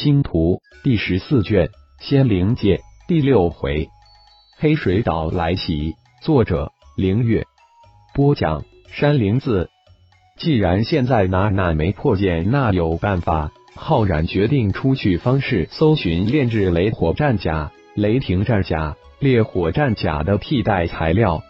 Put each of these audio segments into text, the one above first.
星图第十四卷仙灵界第六回，黑水岛来袭。作者：凌月。播讲：山灵子。既然现在拿那枚破剑，那有办法。浩然决定出去方式搜寻炼制雷火战甲、雷霆战甲、烈火战甲的替代材料。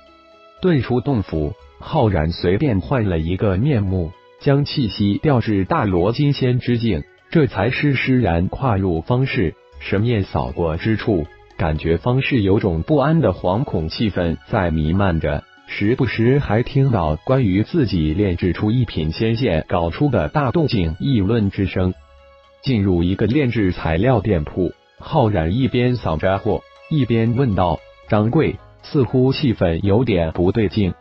遁出洞府，浩然随便换了一个面目，将气息调至大罗金仙之境。这才施施然跨入方式，神念扫过之处，感觉方式有种不安的惶恐气氛在弥漫着，时不时还听到关于自己炼制出一品仙剑搞出的大动静议论之声。进入一个炼制材料店铺，浩然一边扫着货，一边问道：“掌柜，似乎气氛有点不对劲，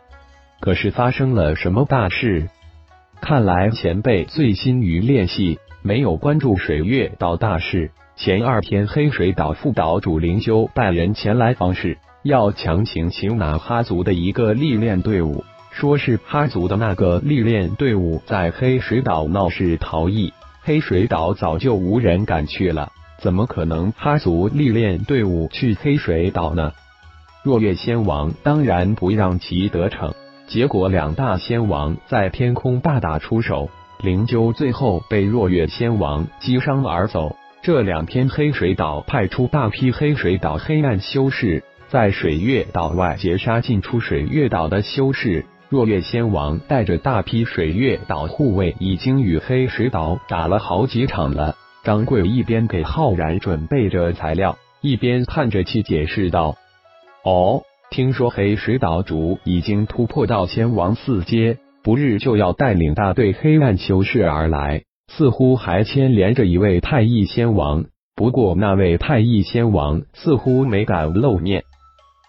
可是发生了什么大事？看来前辈醉心于练戏。”没有关注水月岛大事。前二天，黑水岛副岛主灵修带人前来方氏，要强行擒拿哈族的一个历练队伍，说是哈族的那个历练队伍在黑水岛闹事逃逸。黑水岛早就无人敢去了，怎么可能哈族历练队伍去黑水岛呢？若月仙王当然不让其得逞，结果两大仙王在天空大打出手。灵鹫最后被若月仙王击伤而走。这两天，黑水岛派出大批黑水岛黑暗修士，在水月岛外截杀进出水月岛的修士。若月仙王带着大批水月岛护卫，已经与黑水岛打了好几场了。张贵一边给浩然准备着材料，一边叹着气解释道：“哦，听说黑水岛主已经突破到仙王四阶。”不日就要带领大队黑暗修士而来，似乎还牵连着一位太乙仙王。不过那位太乙仙王似乎没敢露面。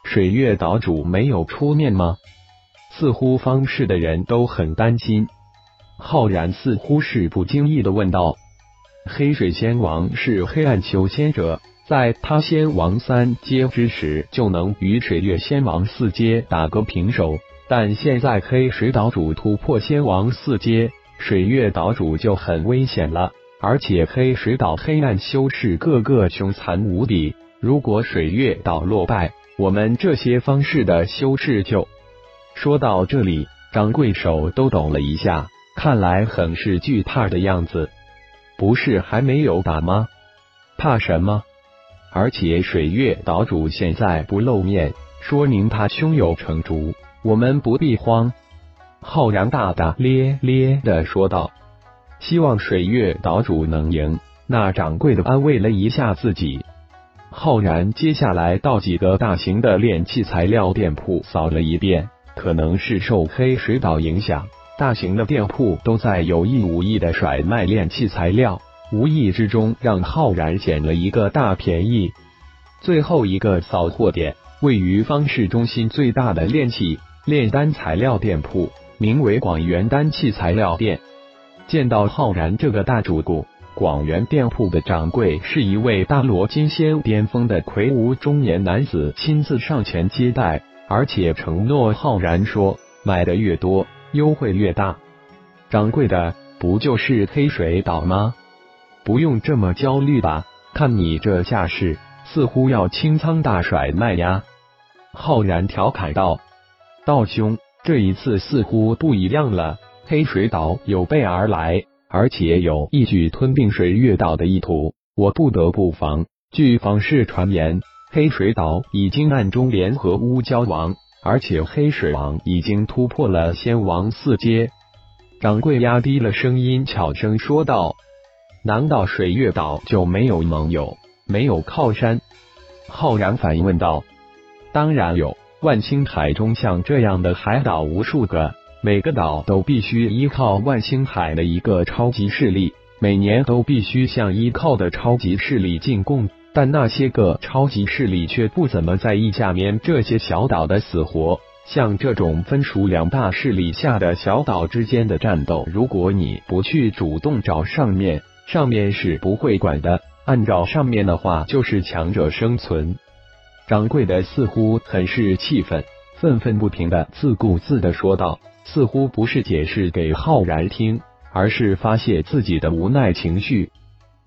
水月岛主没有出面吗？似乎方氏的人都很担心。浩然似乎是不经意的问道：“黑水仙王是黑暗修仙者，在他仙王三阶之时，就能与水月仙王四阶打个平手。”但现在黑水岛主突破仙王四阶，水月岛主就很危险了。而且黑水岛黑暗修士个个凶残无比，如果水月岛落败，我们这些方士的修士就……说到这里，掌柜手都抖了一下，看来很是惧怕的样子。不是还没有打吗？怕什么？而且水月岛主现在不露面，说明他胸有成竹。我们不必慌，浩然大大咧咧的说道：“希望水月岛主能赢。”那掌柜的安慰了一下自己。浩然接下来到几个大型的炼器材料店铺扫了一遍，可能是受黑水岛影响，大型的店铺都在有意无意的甩卖炼器材料，无意之中让浩然捡了一个大便宜。最后一个扫货点位于方市中心最大的炼器。炼丹材料店铺名为广元丹器材料店。见到浩然这个大主顾，广元店铺的掌柜是一位大罗金仙巅峰的魁梧中年男子，亲自上前接待，而且承诺浩然说，买的越多，优惠越大。掌柜的，不就是黑水岛吗？不用这么焦虑吧？看你这架势，似乎要清仓大甩卖呀！浩然调侃道。道兄，这一次似乎不一样了。黑水岛有备而来，而且有一举吞并水月岛的意图，我不得不防。据方氏传言，黑水岛已经暗中联合乌蛟王，而且黑水王已经突破了仙王四阶。掌柜压低了声音，悄声说道：“难道水月岛就没有盟友，没有靠山？”浩然反问道：“当然有。”万星海中像这样的海岛无数个，每个岛都必须依靠万星海的一个超级势力，每年都必须向依靠的超级势力进贡。但那些个超级势力却不怎么在意下面这些小岛的死活。像这种分属两大势力下的小岛之间的战斗，如果你不去主动找上面，上面是不会管的。按照上面的话，就是强者生存。掌柜的似乎很是气愤，愤愤不平的自顾自的说道，似乎不是解释给浩然听，而是发泄自己的无奈情绪。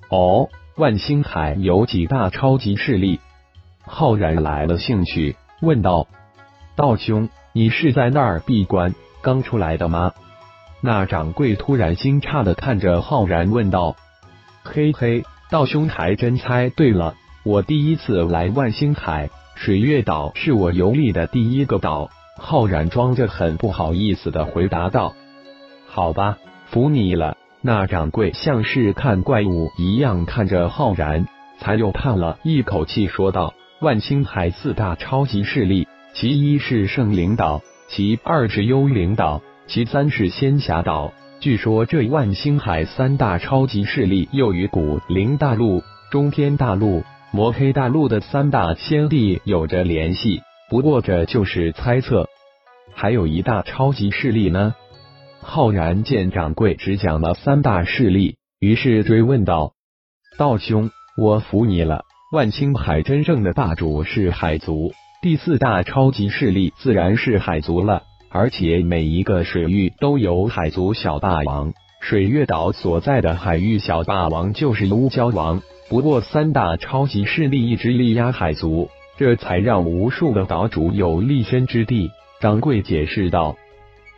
哦，万星海有几大超级势力？浩然来了兴趣，问道：“道兄，你是在那儿闭关刚出来的吗？”那掌柜突然惊诧的看着浩然问道：“嘿嘿，道兄还真猜对了，我第一次来万星海水月岛，是我游历的第一个岛。”浩然装着很不好意思的回答道：“好吧，服你了。”那掌柜像是看怪物一样看着浩然，才又叹了一口气说道：“万星海四大超级势力，其一是圣灵岛，其二是幽灵岛，其三是仙侠岛。据说这万星海三大超级势力又与古灵大陆、中天大陆、魔黑大陆的三大先帝有着联系。不过这就是猜测。还有一大超级势力呢？”浩然见掌柜只讲了三大势力，于是追问道：“道兄，我服你了。万星海真正的霸主是海族，第四大超级势力自然是海族了。而且每一个水域都有海族小霸王，水月岛所在的海域小霸王就是乌蛟王。不过三大超级势力一直力压海族，这才让无数的岛主有立身之地。”掌柜解释道。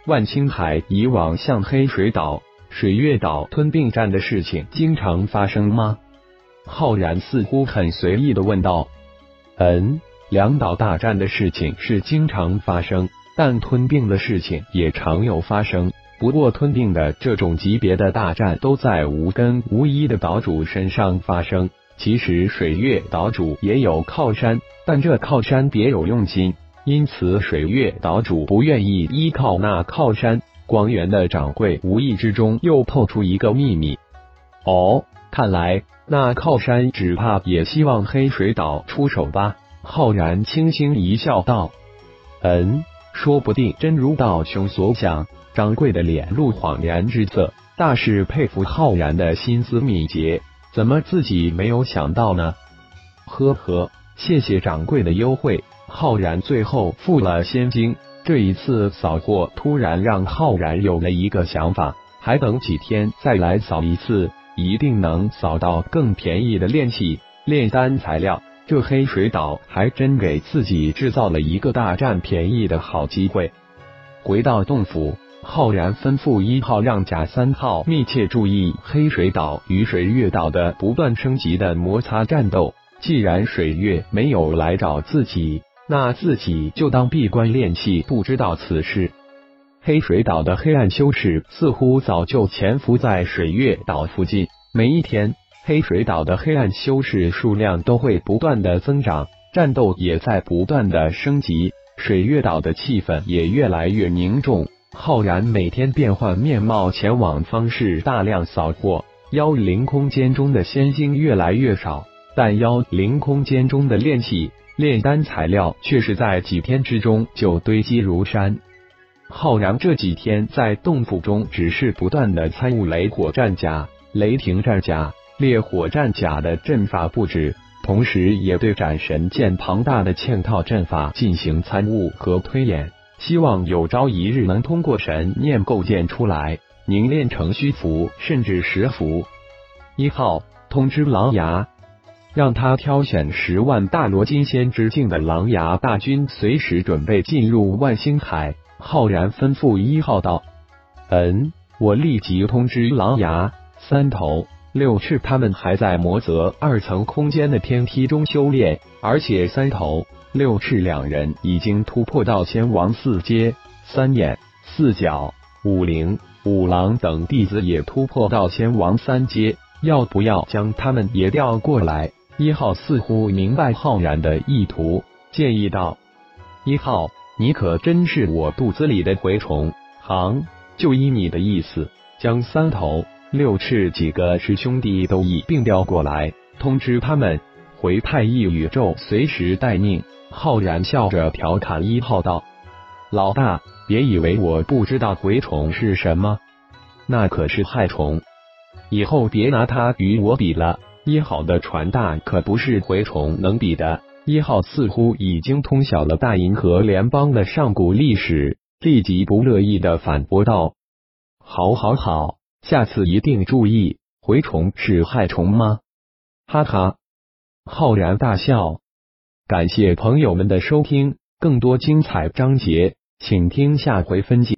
万青海以往向黑水岛、水月岛吞并战的事情经常发生吗？浩然似乎很随意的问道。嗯，两岛大战的事情是经常发生，但吞并的事情也常有发生。不过吞并的这种级别的大战都在无根无依的岛主身上发生。其实水月岛主也有靠山，但这靠山别有用心。因此，水月岛主不愿意依靠那靠山。光源的掌柜无意之中又透出一个秘密。哦，看来那靠山只怕也希望黑水岛出手吧？浩然轻轻一笑，道：“嗯，说不定真如道兄所想。”掌柜的脸露恍然之色，大是佩服浩然的心思敏捷，怎么自己没有想到呢？呵呵，谢谢掌柜的优惠。浩然最后付了仙金，这一次扫货突然让浩然有了一个想法，还等几天再来扫一次，一定能扫到更便宜的炼器、炼丹材料。这黑水岛还真给自己制造了一个大占便宜的好机会。回到洞府，浩然吩咐一号让甲三号密切注意黑水岛与水月岛的不断升级的摩擦战斗。既然水月没有来找自己。那自己就当闭关练气，不知道此事。黑水岛的黑暗修士似乎早就潜伏在水月岛附近。每一天，黑水岛的黑暗修士数量都会不断的增长，战斗也在不断的升级，水月岛的气氛也越来越凝重。浩然每天变换面貌前往方式大量扫货，妖灵空间中的仙晶越来越少，但妖灵空间中的炼器。炼丹材料却是在几天之中就堆积如山。浩然这几天在洞府中只是不断的参悟雷火战甲、雷霆战甲、烈火战甲的阵法布置，同时也对斩神剑庞大的嵌套阵法进行参悟和推演，希望有朝一日能通过神念构建出来，凝练成虚符甚至实符。一号通知狼牙。让他挑选十万大罗金仙之境的狼牙大军，随时准备进入万星海。浩然吩咐一号道：“嗯，我立即通知狼牙、三头、六翅，他们还在魔泽二层空间的天梯中修炼，而且三头、六翅两人已经突破到仙王四阶，三眼、四角、五灵、五郎等弟子也突破到仙王三阶，要不要将他们也调过来？”一号似乎明白浩然的意图，建议道：“一号，你可真是我肚子里的蛔虫。行，就依你的意思，将三头六翅几个师兄弟都一并调过来，通知他们回太一宇宙随时待命。”浩然笑着调侃一号道：“老大，别以为我不知道蛔虫是什么，那可是害虫，以后别拿它与我比了。”一号的船大可不是蛔虫能比的。一号似乎已经通晓了大银河联邦的上古历史，立即不乐意的反驳道：“好，好，好，下次一定注意。蛔虫是害虫吗？哈哈，浩然大笑。感谢朋友们的收听，更多精彩章节，请听下回分解。